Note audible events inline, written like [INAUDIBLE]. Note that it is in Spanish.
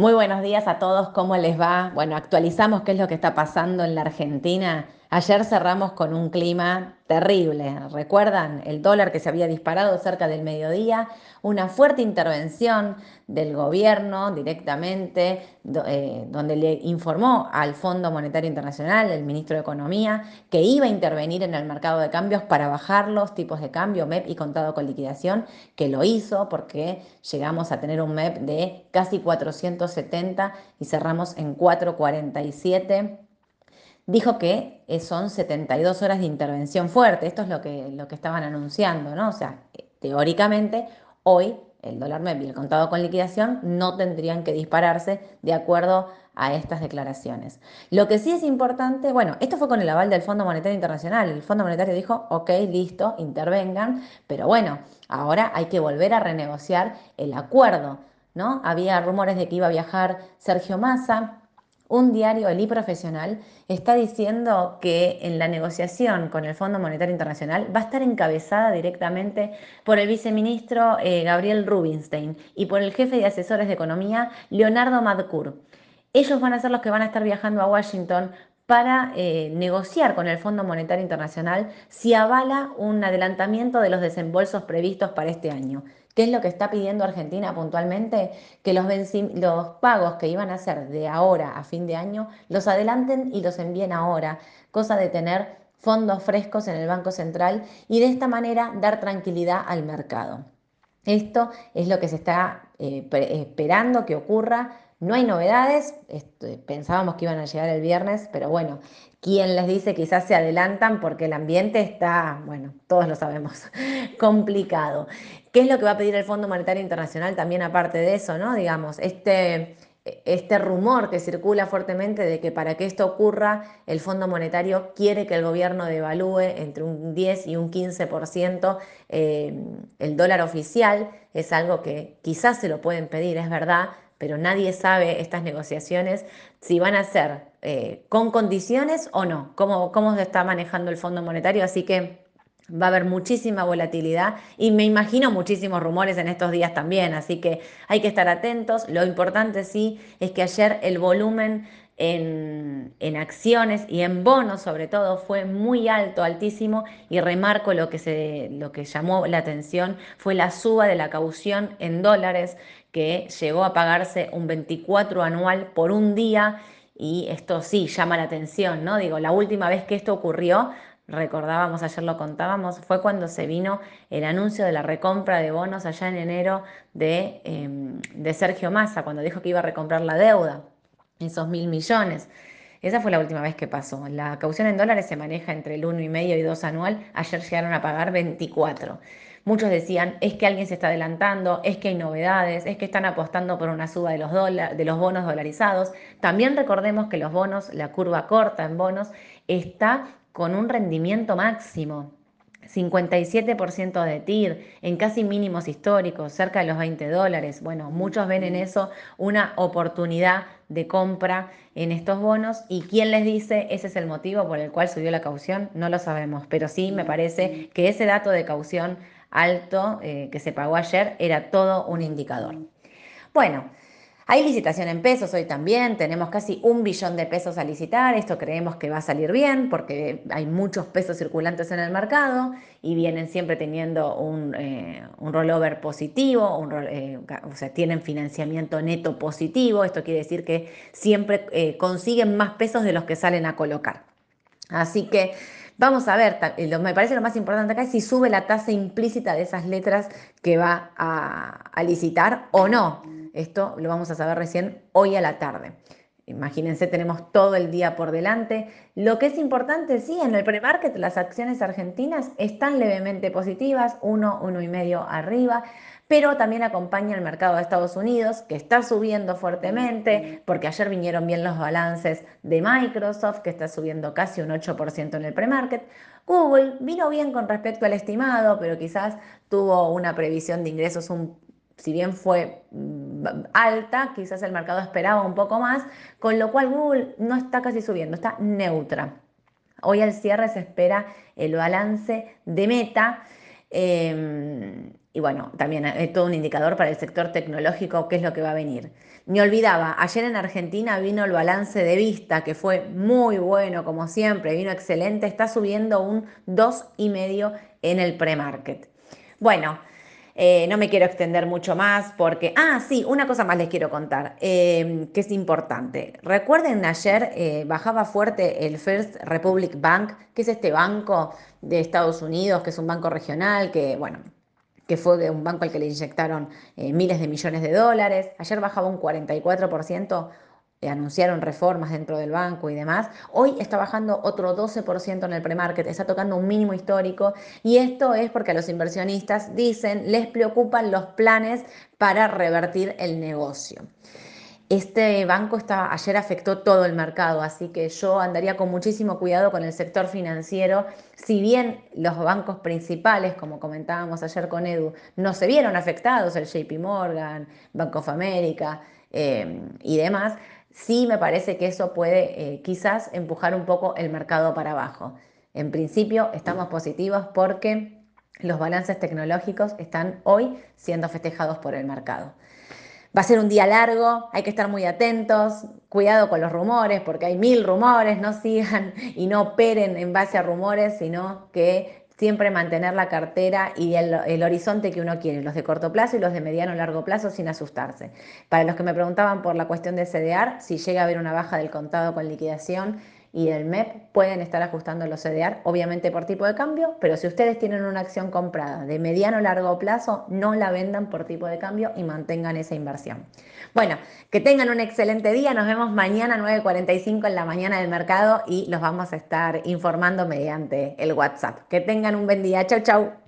Muy buenos días a todos, ¿cómo les va? Bueno, actualizamos qué es lo que está pasando en la Argentina. Ayer cerramos con un clima terrible. ¿Recuerdan? El dólar que se había disparado cerca del mediodía, una fuerte intervención del gobierno directamente, eh, donde le informó al Fondo Monetario Internacional, el ministro de Economía, que iba a intervenir en el mercado de cambios para bajar los tipos de cambio, MEP y contado con liquidación, que lo hizo porque llegamos a tener un MEP de casi 470 y cerramos en 447 dijo que eh, son 72 horas de intervención fuerte. Esto es lo que, lo que estaban anunciando, ¿no? O sea, teóricamente, hoy el dólar MEP y el contado con liquidación no tendrían que dispararse de acuerdo a estas declaraciones. Lo que sí es importante, bueno, esto fue con el aval del Fondo Monetario Internacional. El Fondo Monetario dijo, ok, listo, intervengan, pero bueno, ahora hay que volver a renegociar el acuerdo, ¿no? Había rumores de que iba a viajar Sergio Massa, un diario, el Profesional, está diciendo que en la negociación con el Fondo Monetario Internacional va a estar encabezada directamente por el viceministro eh, Gabriel Rubinstein y por el jefe de asesores de economía, Leonardo Madcour. Ellos van a ser los que van a estar viajando a Washington para eh, negociar con el Fondo Monetario Internacional si avala un adelantamiento de los desembolsos previstos para este año. ¿Qué es lo que está pidiendo Argentina puntualmente? Que los, pagos que iban a hacer de ahora a fin de año los adelanten y los envíen ahora, cosa de tener fondos frescos en el Banco Central y de esta manera dar tranquilidad al mercado. Esto es lo que se está eh, esperando que ocurra no hay novedades, este, pensábamos que iban a llegar el viernes, pero bueno, ¿quién les dice quizás se adelantan porque el ambiente está, bueno, todos lo sabemos, [LAUGHS] complicado. ¿Qué es lo que va a pedir el Fondo Monetario Internacional también aparte de eso, no? Digamos, este, este rumor que circula fuertemente de que para que esto ocurra, el Fondo Monetario quiere que el gobierno devalúe entre un 10 y un 15% eh, el dólar oficial, es algo que quizás se lo pueden pedir, es verdad, pero nadie sabe estas negociaciones si van a ser eh, con condiciones o no, cómo, cómo se está manejando el Fondo Monetario, así que va a haber muchísima volatilidad y me imagino muchísimos rumores en estos días también, así que hay que estar atentos. Lo importante sí es que ayer el volumen en, acciones y en bonos sobre todo fue muy alto, altísimo, y remarco lo que, se, lo que llamó la atención fue la suba de la caución en dólares que llegó a pagarse un 24 anual por un día y esto sí llama la atención, ¿no? Digo, la última vez que esto ocurrió, recordábamos, ayer lo contábamos, fue cuando se vino el anuncio de la recompra de bonos allá en enero de, em, de Sergio Massa, cuando dijo que iba a recomprar la deuda esos mil millones. Esa fue la última vez que pasó. La caución en dólares se maneja entre el 1,5 y 2 anual. Ayer llegaron a pagar 24. Muchos decían, es que alguien se está adelantando, es que hay novedades, es que están apostando por una suba de los, de los bonos dolarizados. También recordemos que los bonos, la curva corta en bonos, está con un rendimiento máximo. 57% de TIR, en casi mínimos históricos, cerca de los 20 dólares. Bueno, muchos ven en eso una oportunidad de compra en estos bonos. Y quién les dice ese es el motivo por el cual subió la caución, no lo sabemos, pero sí me parece que ese dato de caución alto eh, que se pagó ayer era todo un indicador. Bueno, hay licitación en pesos hoy también, tenemos casi un billón de pesos a licitar, esto creemos que va a salir bien porque hay muchos pesos circulantes en el mercado y vienen siempre teniendo un, eh, rollover positivo, eh, o sea, tienen financiamiento neto positivo, esto quiere decir que siempre eh, consiguen más pesos de los que salen a colocar. Así que vamos a ver, me parece lo más importante acá es si sube la tasa implícita de esas letras que va a licitar o no. Esto lo vamos a saber recién hoy a la tarde. Imagínense, tenemos todo el día por delante. Lo que es importante, sí, en el pre-market las acciones argentinas están levemente positivas, uno, uno y medio arriba, pero también acompaña el mercado de Estados Unidos, que está subiendo fuertemente, porque ayer vinieron bien los balances de Microsoft, que está subiendo casi un 8% en el pre-market. Google vino bien con respecto al estimado, pero quizás tuvo una previsión de ingresos un si bien fue mm, alta, quizás el mercado esperaba un poco más, con lo cual Google no está casi subiendo, está neutra. Hoy al cierre se espera el balance de meta. Em, y bueno, también es todo un indicador para el sector tecnológico, qué es lo que va a venir. Me olvidaba, ayer en Argentina vino el balance de vista, que fue muy bueno, como siempre, vino excelente, está subiendo un 2,5 en el pre-market. Bueno, eh, no me quiero extender mucho más porque, ah, sí, una cosa más les quiero contar, eh, que es importante. Recuerden, ayer eh, bajaba fuerte el First Republic Bank, que es este banco de Estados Unidos, que es un banco regional, que, bueno, que fue un banco al que le inyectaron eh, miles de millones de dólares. Ayer bajaba un 44%, eh, anunciaron reformas dentro del banco y demás. Hoy está bajando otro 12% en el premarket, está tocando un mínimo histórico y esto es porque a los inversionistas dicen, les preocupan los planes para revertir el negocio. Este banco está, ayer afectó todo el mercado, así que yo andaría con muchísimo cuidado con el sector financiero. Si bien los bancos principales, como comentábamos ayer con Edu, no se vieron afectados, el JP Morgan, Bank of America eh, y demás, sí me parece que eso puede eh, quizás empujar un poco el mercado para abajo. En principio estamos positivos porque los balances tecnológicos están hoy siendo festejados por el mercado. Va a ser un día largo, hay que estar muy atentos, cuidado con los rumores, porque hay mil rumores, no sigan y no operen en base a rumores, sino que siempre mantener la cartera y el, horizonte que uno quiere, los de corto plazo y los de mediano y largo plazo sin asustarse. Para los que me preguntaban por la cuestión de CDR, si llega a haber una baja del contado con liquidación, y el MEP pueden estar ajustando los CDR, obviamente por tipo de cambio, pero si ustedes tienen una acción comprada de mediano o largo plazo, no la vendan por tipo de cambio y mantengan esa inversión. Bueno, que tengan un excelente día, nos vemos mañana 9.45 en la mañana del mercado y los vamos a estar informando mediante el WhatsApp. Que tengan un buen día, chau chau.